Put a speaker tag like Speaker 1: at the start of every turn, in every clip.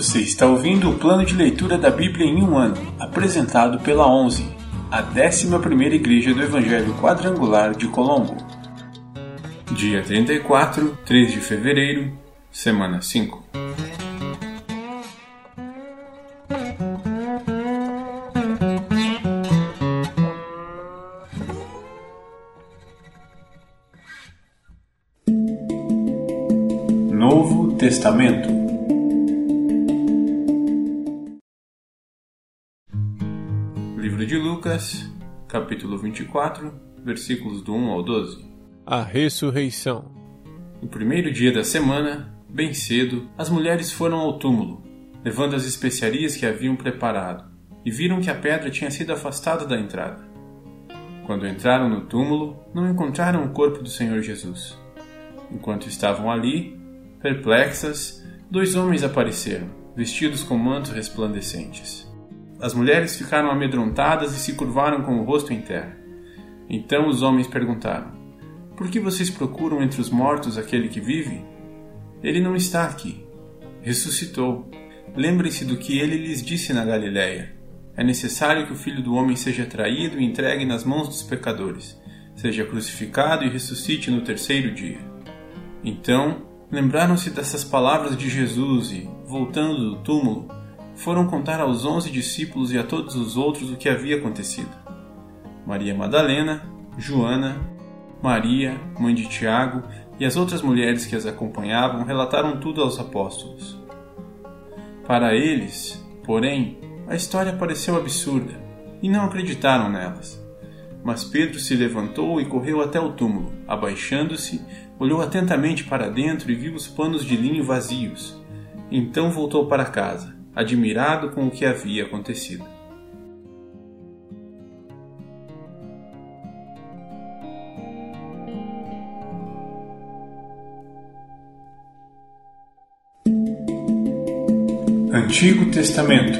Speaker 1: Você está ouvindo o plano de leitura da Bíblia em um ano, apresentado pela 11, a 11ª Igreja do Evangelho Quadrangular de Colombo. Dia 34, 3 de fevereiro, semana 5. Novo Testamento Lucas, capítulo 24, versículos do 1 ao 12.
Speaker 2: A ressurreição.
Speaker 1: No primeiro dia da semana, bem cedo, as mulheres foram ao túmulo, levando as especiarias que haviam preparado, e viram que a pedra tinha sido afastada da entrada. Quando entraram no túmulo, não encontraram o corpo do Senhor Jesus. Enquanto estavam ali, perplexas, dois homens apareceram, vestidos com mantos resplandecentes. As mulheres ficaram amedrontadas e se curvaram com o rosto em terra. Então os homens perguntaram: Por que vocês procuram entre os mortos aquele que vive? Ele não está aqui. Ressuscitou. Lembrem-se do que ele lhes disse na Galiléia. É necessário que o filho do homem seja traído e entregue nas mãos dos pecadores, seja crucificado e ressuscite no terceiro dia. Então, lembraram-se dessas palavras de Jesus e, voltando do túmulo, foram contar aos onze discípulos e a todos os outros o que havia acontecido. Maria Madalena, Joana, Maria, mãe de Tiago, e as outras mulheres que as acompanhavam relataram tudo aos apóstolos. Para eles, porém, a história pareceu absurda e não acreditaram nelas. Mas Pedro se levantou e correu até o túmulo. Abaixando-se, olhou atentamente para dentro e viu os panos de linho vazios. Então voltou para casa, admirado com o que havia acontecido. Antigo Testamento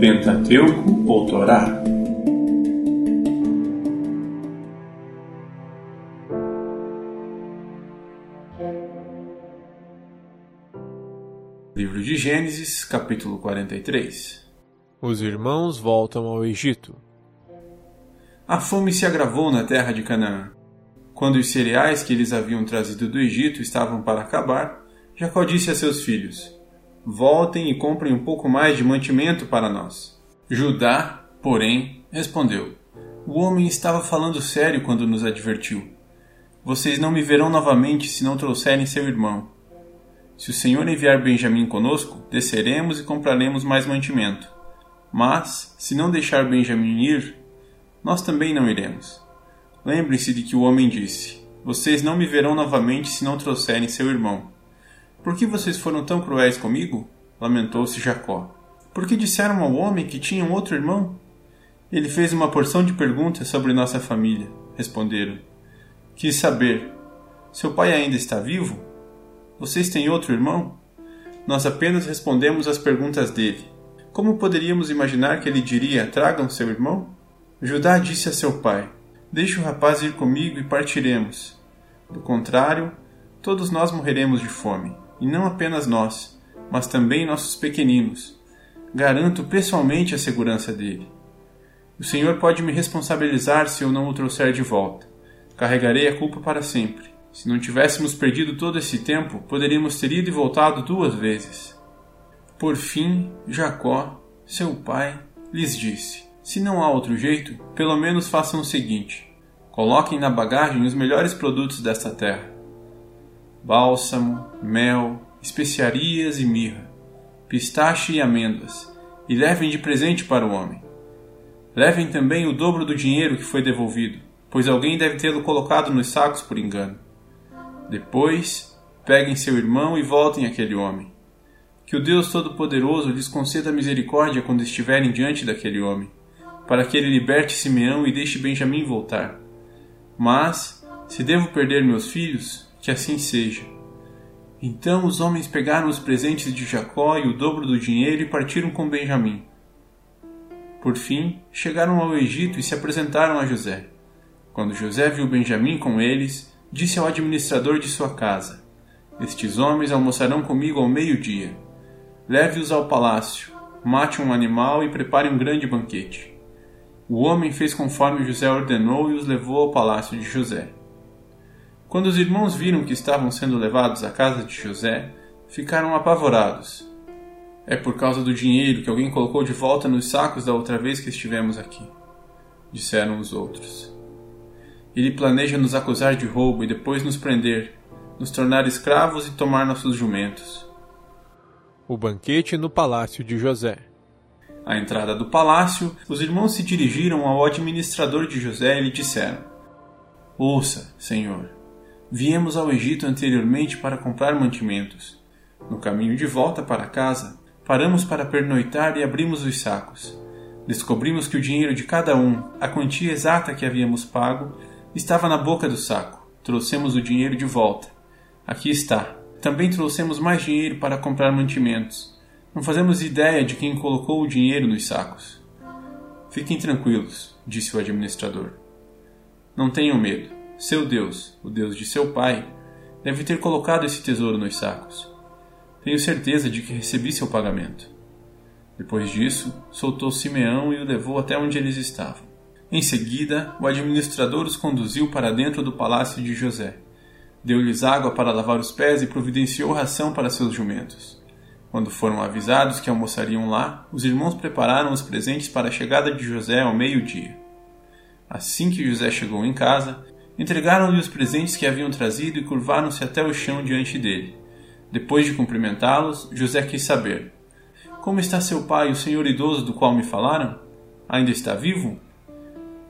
Speaker 1: Pentateuco ou Torá Livro de Gênesis, capítulo 43
Speaker 2: Os irmãos voltam ao Egito.
Speaker 1: A fome se agravou na terra de Canaã. Quando os cereais que eles haviam trazido do Egito estavam para acabar, Jacó disse a seus filhos: Voltem e comprem um pouco mais de mantimento para nós. Judá, porém, respondeu: O homem estava falando sério quando nos advertiu. Vocês não me verão novamente se não trouxerem seu irmão. Se o Senhor enviar Benjamim conosco, desceremos e compraremos mais mantimento. Mas, se não deixar Benjamim ir, nós também não iremos. Lembrem-se de que o homem disse: Vocês não me verão novamente se não trouxerem seu irmão. Por que vocês foram tão cruéis comigo? lamentou-se Jacó. Por que disseram ao homem que tinha um outro irmão? Ele fez uma porção de perguntas sobre nossa família, responderam. Quis saber: Seu pai ainda está vivo? Vocês têm outro irmão? Nós apenas respondemos às perguntas dele. Como poderíamos imaginar que ele diria: Tragam seu irmão? Judá disse a seu pai: Deixe o rapaz ir comigo e partiremos. Do contrário, todos nós morreremos de fome, e não apenas nós, mas também nossos pequeninos. Garanto pessoalmente a segurança dele. O Senhor pode me responsabilizar se eu não o trouxer de volta. Carregarei a culpa para sempre. Se não tivéssemos perdido todo esse tempo, poderíamos ter ido e voltado duas vezes. Por fim, Jacó, seu pai, lhes disse: Se não há outro jeito, pelo menos façam o seguinte: coloquem na bagagem os melhores produtos desta terra: bálsamo, mel, especiarias e mirra, pistache e amêndoas, e levem de presente para o homem. Levem também o dobro do dinheiro que foi devolvido, pois alguém deve tê-lo colocado nos sacos por engano. Depois, peguem seu irmão e voltem àquele homem. Que o Deus Todo-Poderoso lhes conceda misericórdia quando estiverem diante daquele homem, para que ele liberte Simeão e deixe Benjamim voltar. Mas, se devo perder meus filhos, que assim seja. Então os homens pegaram os presentes de Jacó e o dobro do dinheiro e partiram com Benjamim. Por fim, chegaram ao Egito e se apresentaram a José. Quando José viu Benjamim com eles, disse ao administrador de sua casa: Estes homens almoçarão comigo ao meio-dia. Leve-os ao palácio, mate um animal e prepare um grande banquete. O homem fez conforme José ordenou e os levou ao palácio de José. Quando os irmãos viram que estavam sendo levados à casa de José, ficaram apavorados. É por causa do dinheiro que alguém colocou de volta nos sacos da outra vez que estivemos aqui, disseram os outros. Ele planeja nos acusar de roubo e depois nos prender, nos tornar escravos e tomar nossos jumentos.
Speaker 2: O banquete no palácio de José.
Speaker 1: À entrada do palácio, os irmãos se dirigiram ao administrador de José e lhe disseram: Ouça, senhor, viemos ao Egito anteriormente para comprar mantimentos. No caminho de volta para casa, paramos para pernoitar e abrimos os sacos. Descobrimos que o dinheiro de cada um, a quantia exata que havíamos pago, estava na boca do saco. Trouxemos o dinheiro de volta. Aqui está. Também trouxemos mais dinheiro para comprar mantimentos. Não fazemos ideia de quem colocou o dinheiro nos sacos. Fiquem tranquilos, disse o administrador. Não tenham medo. Seu Deus, o Deus de seu pai, deve ter colocado esse tesouro nos sacos. Tenho certeza de que recebi seu pagamento. Depois disso, soltou Simeão e o levou até onde eles estavam. Em seguida, o administrador os conduziu para dentro do palácio de José. Deu-lhes água para lavar os pés e providenciou ração para seus jumentos. Quando foram avisados que almoçariam lá, os irmãos prepararam os presentes para a chegada de José ao meio-dia. Assim que José chegou em casa, entregaram-lhe os presentes que haviam trazido e curvaram-se até o chão diante dele. Depois de cumprimentá-los, José quis saber: Como está seu pai, o senhor idoso do qual me falaram? Ainda está vivo?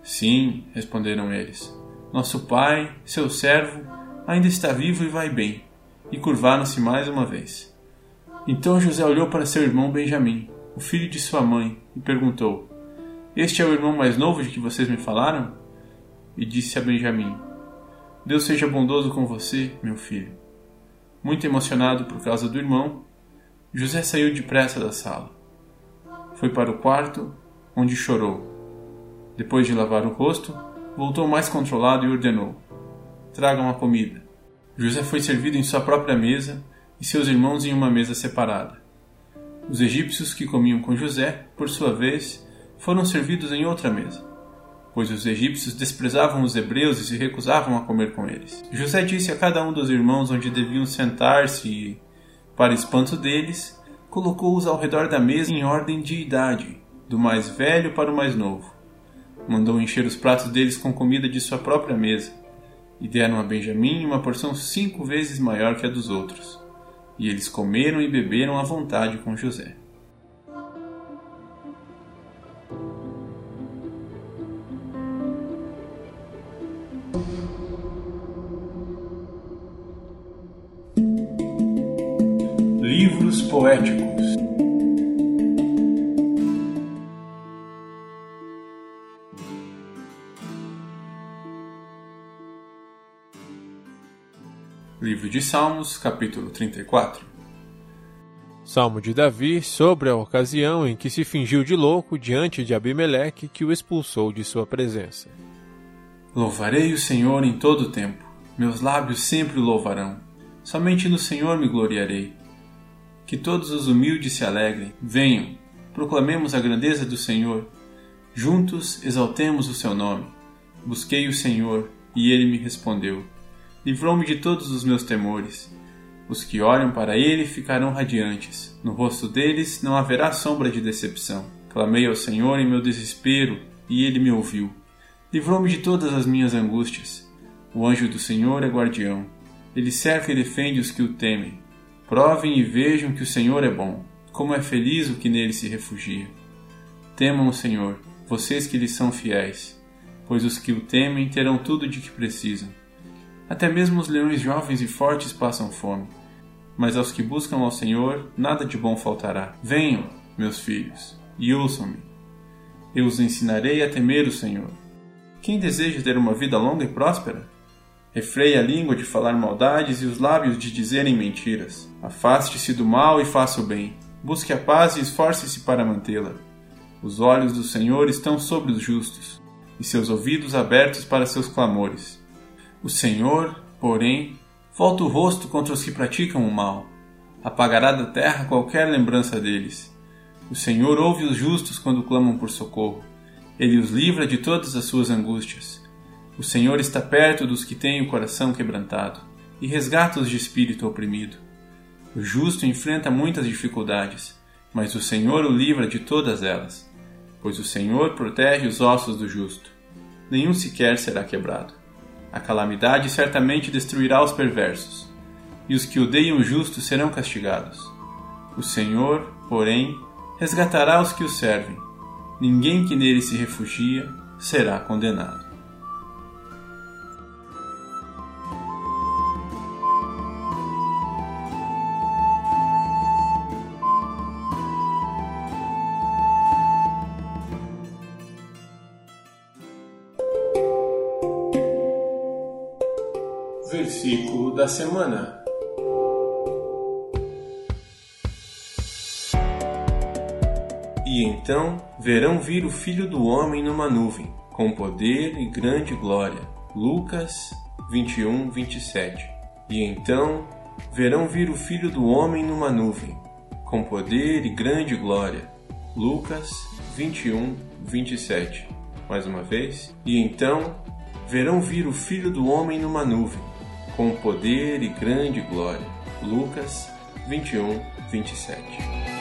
Speaker 1: Sim, responderam eles. Nosso pai, seu servo, ainda está vivo e vai bem. E curvaram-se mais uma vez. Então José olhou para seu irmão Benjamim, o filho de sua mãe, e perguntou: Este é o irmão mais novo de que vocês me falaram? E disse a Benjamim: Deus seja bondoso com você, meu filho. Muito emocionado por causa do irmão, José saiu depressa da sala. Foi para o quarto, onde chorou. Depois de lavar o rosto, voltou mais controlado e ordenou: Tragam a comida. José foi servido em sua própria mesa e seus irmãos em uma mesa separada. Os egípcios que comiam com José, por sua vez, foram servidos em outra mesa, pois os egípcios desprezavam os hebreus e se recusavam a comer com eles. José disse a cada um dos irmãos onde deviam sentar-se e, para espanto deles, colocou-os ao redor da mesa em ordem de idade, do mais velho para o mais novo. Mandou encher os pratos deles com comida de sua própria mesa e deram a Benjamim uma porção cinco vezes maior que a dos outros. E eles comeram e beberam à vontade com José. Livros poéticos Livro de Salmos, capítulo 34
Speaker 2: Salmo de Davi sobre a ocasião em que se fingiu de louco diante de Abimeleque que o expulsou de sua presença.
Speaker 1: Louvarei o Senhor em todo o tempo, meus lábios sempre o louvarão. Somente no Senhor me gloriarei. Que todos os humildes se alegrem, venham, proclamemos a grandeza do Senhor. Juntos exaltemos o seu nome. Busquei o Senhor, e ele me respondeu livrou-me de todos os meus temores. Os que olham para ele ficarão radiantes, no rosto deles não haverá sombra de decepção. Clamei ao Senhor em meu desespero, e ele me ouviu. Livrou-me de todas as minhas angústias. O anjo do Senhor é guardião. Ele cerca e defende os que o temem. Provem e vejam que o Senhor é bom. Como é feliz o que nele se refugia. Temam o Senhor, vocês que lhe são fiéis, pois os que o temem terão tudo de que precisam. Até mesmo os leões jovens e fortes passam fome, mas aos que buscam ao Senhor nada de bom faltará. Venham, meus filhos, e ouçam-me. Eu os ensinarei a temer o Senhor. Quem deseja ter uma vida longa e próspera? Refreie a língua de falar maldades e os lábios de dizerem mentiras. Afaste-se do mal e faça o bem. Busque a paz e esforce-se para mantê-la. Os olhos do Senhor estão sobre os justos, e seus ouvidos abertos para seus clamores. O Senhor, porém, volta o rosto contra os que praticam o mal. apagará da terra qualquer lembrança deles. O Senhor ouve os justos quando clamam por socorro. Ele os livra de todas as suas angústias. O Senhor está perto dos que têm o coração quebrantado e resgata os de espírito oprimido. O justo enfrenta muitas dificuldades, mas o Senhor o livra de todas elas, pois o Senhor protege os ossos do justo. Nenhum sequer será quebrado. A calamidade certamente destruirá os perversos, e os que odeiam o justo serão castigados. O Senhor, porém, resgatará os que o servem. Ninguém que nele se refugia será condenado. Versículo da semana. E então verão vir o Filho do Homem numa nuvem, com poder e grande glória. Lucas 21, 27. E então verão vir o Filho do Homem numa nuvem, com poder e grande glória. Lucas 21, 27. Mais uma vez. E então verão vir o Filho do Homem numa nuvem, com poder e grande glória. Lucas 21, 27.